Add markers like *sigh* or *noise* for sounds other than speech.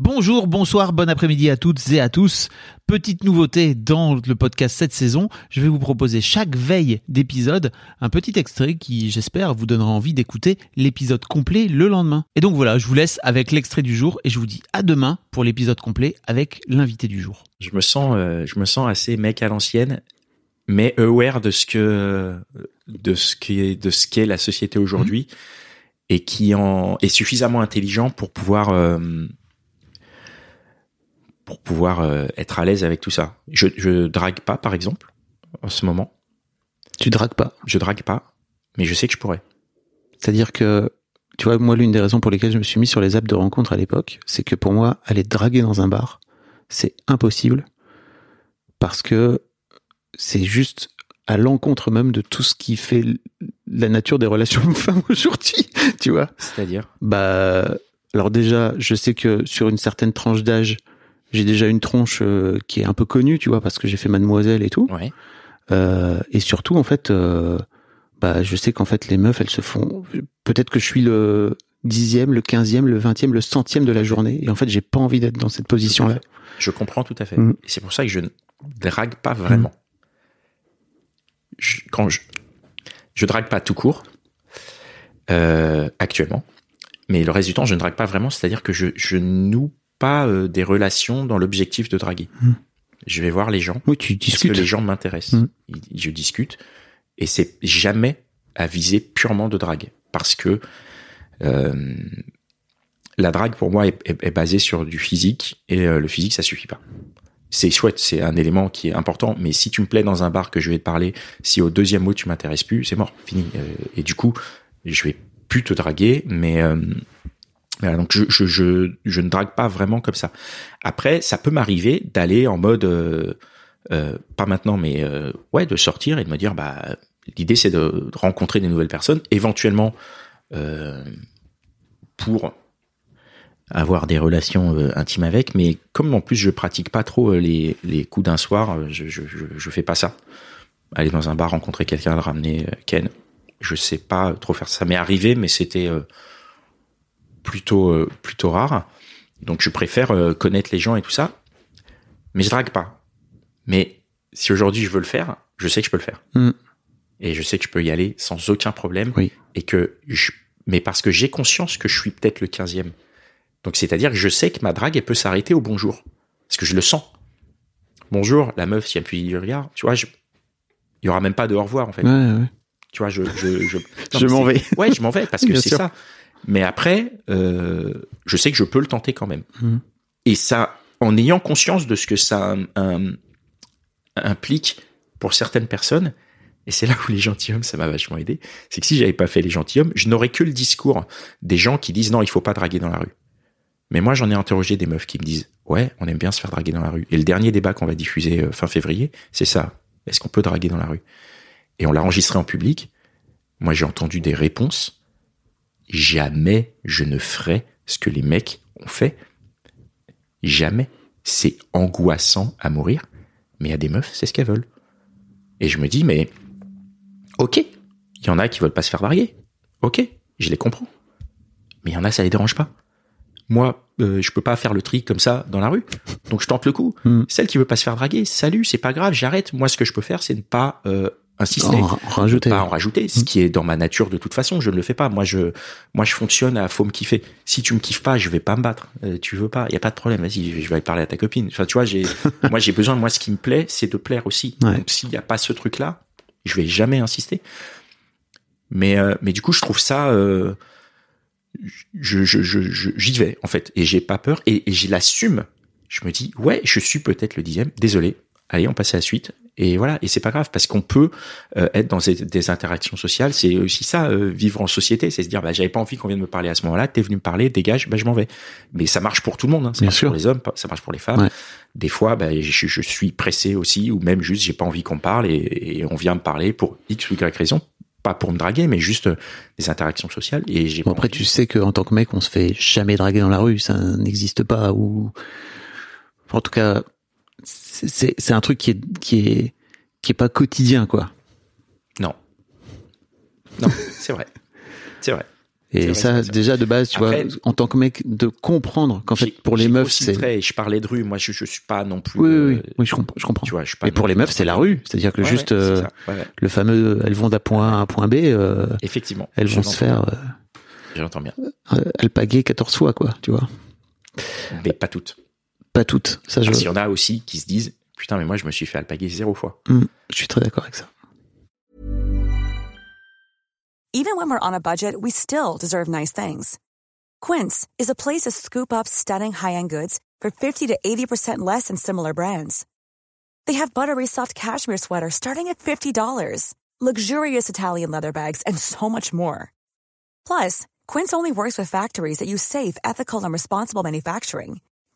Bonjour, bonsoir, bon après-midi à toutes et à tous. Petite nouveauté dans le podcast cette saison, je vais vous proposer chaque veille d'épisode un petit extrait qui, j'espère, vous donnera envie d'écouter l'épisode complet le lendemain. Et donc voilà, je vous laisse avec l'extrait du jour et je vous dis à demain pour l'épisode complet avec l'invité du jour. Je me sens, euh, je me sens assez mec à l'ancienne, mais aware de ce que, de ce qui est, de ce qu'est la société aujourd'hui et qui en est suffisamment intelligent pour pouvoir euh, pour pouvoir euh, être à l'aise avec tout ça. Je, je drague pas, par exemple, en ce moment. Tu dragues pas? Je drague pas, mais je sais que je pourrais. C'est-à-dire que, tu vois, moi, l'une des raisons pour lesquelles je me suis mis sur les apps de rencontre à l'époque, c'est que pour moi, aller draguer dans un bar, c'est impossible parce que c'est juste à l'encontre même de tout ce qui fait la nature des relations *laughs* femmes aujourd'hui, tu vois. C'est-à-dire? Bah, alors déjà, je sais que sur une certaine tranche d'âge, j'ai déjà une tronche euh, qui est un peu connue, tu vois, parce que j'ai fait Mademoiselle et tout. Ouais. Euh, et surtout, en fait, euh, bah, je sais qu'en fait, les meufs, elles se font. Peut-être que je suis le dixième, le quinzième, le vingtième, le centième de la journée, et en fait, j'ai pas envie d'être dans cette position-là. Je comprends tout à fait. Mm. Et c'est pour ça que je ne drague pas vraiment. Je, quand je, je drague pas tout court actuellement, mais le reste du temps, je ne drague pas vraiment. C'est-à-dire que je, je noue pas euh, des relations dans l'objectif de draguer. Mm. Je vais voir les gens Oui, tu parce que les gens m'intéressent. Mm. Il- Je discute et c'est jamais à viser purement de drague parce que euh, la drague pour moi est, est- est basée sur du physique et euh, le physique ça suffit pas. C'est chouette, c'est un élément qui est important, mais si tu me plais dans un bar que je vais te parler, si au deuxième mot tu m'intéresses plus, c'est mort, fini. Et du coup, je vais plus te draguer, mais donc je, je, je, ne drague pas vraiment comme ça. Après, ça peut m'arriver d'aller en mode euh, euh, pas maintenant, mais euh, ouais, de sortir et de me dire bah l'idée c'est de, rencontrer des nouvelles personnes, éventuellement pour avoir des relations intimes avec, mais comme en plus je pratique pas trop les, les coups d'un soir, je, je, je, fais pas ça. Aller dans un bar, rencontrer quelqu'un, le ramener Ken, je sais pas trop faire ça. M'est arrivé, mais c'était plutôt euh, plutôt rare. Donc je préfère euh, connaître les gens et tout ça, mais je drague pas. Mais si aujourd'hui je veux le faire, je sais que je peux le faire. Mm. Et je sais que je peux y aller sans aucun problème. Oui. Et que je, mais parce que j'ai conscience que je suis peut-être le 15e. Donc c'est-à-dire que je sais que ma drague elle peut s'arrêter au bonjour. Parce que je le sens. Bonjour, la meuf, si elle puis du regard, tu vois, je, il y aura même pas de au revoir en fait. Ouais, ouais. Tu vois, je, je, je, *laughs* Je m'en vais. Ouais, je m'en vais parce que *laughs* c'est ça. Mais après, euh, je sais que je peux le tenter quand même. Mhm. Et ça, en ayant conscience de ce que ça euh, implique pour certaines personnes, et c'est là où les gentilshommes, ça m'a vachement aidé, c'est que si j'avais pas fait les gentilshommes, je n'aurais que le discours des gens qui disent non, il faut pas draguer dans la rue. Mais moi, j'en ai interrogé des meufs qui me disent ouais, on aime bien se faire draguer dans la rue. Et le dernier débat qu'on va diffuser euh, fin février, c'est ça. Est-ce qu'on peut draguer dans la rue? Et on l'a enregistré en public. Moi, j'ai entendu des réponses. Jamais je ne ferai ce que les mecs ont fait. Jamais. C'est angoissant à mourir. Mais a des meufs, c'est ce qu'elles veulent. Et je me dis, mais ok, il y en a qui veulent pas se faire draguer. Ok, je les comprends. Mais il y en a, ça les dérange pas. Moi, euh, je peux pas faire le tri comme ça dans la rue. Donc je tente le coup. Mm. Celle qui veut pas se faire draguer, salut, c'est pas grave, j'arrête. Moi, ce que je peux faire, c'est ne pas euh, insister En ra- rajouter. pas en rajouter, ce Mm. qui est dans ma nature de toute façon, je ne le fais pas. Moi, je, moi, je fonctionne à faut me kiffer. Si tu me kiffes pas, je vais pas me battre. Euh, tu veux pas, il y a pas de problème. Vas-y, je vais aller parler à ta copine. Enfin, tu vois, j'ai, *laughs* moi, j'ai besoin. Moi, ce qui me plaît, c'est de plaire aussi. Ouais. Donc, s'il y a pas ce truc-là, je vais jamais insister. Mais, euh, mais du coup, je trouve ça. Euh, je, je, je, je- j'y vais en fait, et j'ai pas peur, et, et je l'assume. Je me dis, ouais, je suis peut-être le dixième. Désolé, allez, on passe à la suite. Et voilà, et c'est pas grave parce qu'on peut euh, être dans des, des interactions sociales. C'est aussi ça, euh, vivre en société, c'est se dire, bah, j'avais pas envie qu'on vienne me parler à ce moment-là. T'es venu me parler, dégage, bah, je m'en vais. Mais ça marche pour tout le monde. Hein. Ça Bien marche sûr. pour les hommes, ça marche pour les femmes. Ouais. Des fois, bah, je, je suis pressé aussi, ou même juste, j'ai pas envie qu'on parle et, et on vient me parler pour X ou Y raison. Pas pour me draguer, mais juste euh, des interactions sociales. Et j'ai Bon, après, envie. tu sais qu'en tant que mec, on se fait jamais draguer dans la rue, ça n'existe pas. Ou en tout cas, c'est- un truc qui est qui est qui est pas quotidien, quoi. Non. *laughs* Non, c'est vrai. C'est vrai. Et vrai, ça, déjà de base, tu Après- vois, en tant que mec, de comprendre qu'en fait, pour les meufs, c'est je parlais de rue. Moi, je, je suis pas non plus. oui, oui, euh, oui, oui, je comprends, je comprends. Tu vois, je suis pas. Et pour les meufs, c'est la rue, c'est-à-dire que Ouais, juste ouais, euh. Ouais, le fameux, elles vont d'un point A à un point B, euh, Effectivement. elles vont se faire l'entends- J'entends bien. euh, euh, alpaguer 14 fois, quoi, tu vois. Mais pas toutes. Pas toutes, ça je, Parce qu'il y en a aussi qui se disent Putain, mais moi, je me suis fait alpaguer zéro fois. Hmm, je suis très d'accord avec ça. Even when we're on a budget, we still deserve nice things. Quince is a place to scoop up stunning high-end goods for 50 to 80% less than similar brands. They have buttery soft cashmere sweaters starting at $50, luxurious Italian leather bags, and so much more. Plus, Quince only works with factories that use safe, ethical, and responsible manufacturing.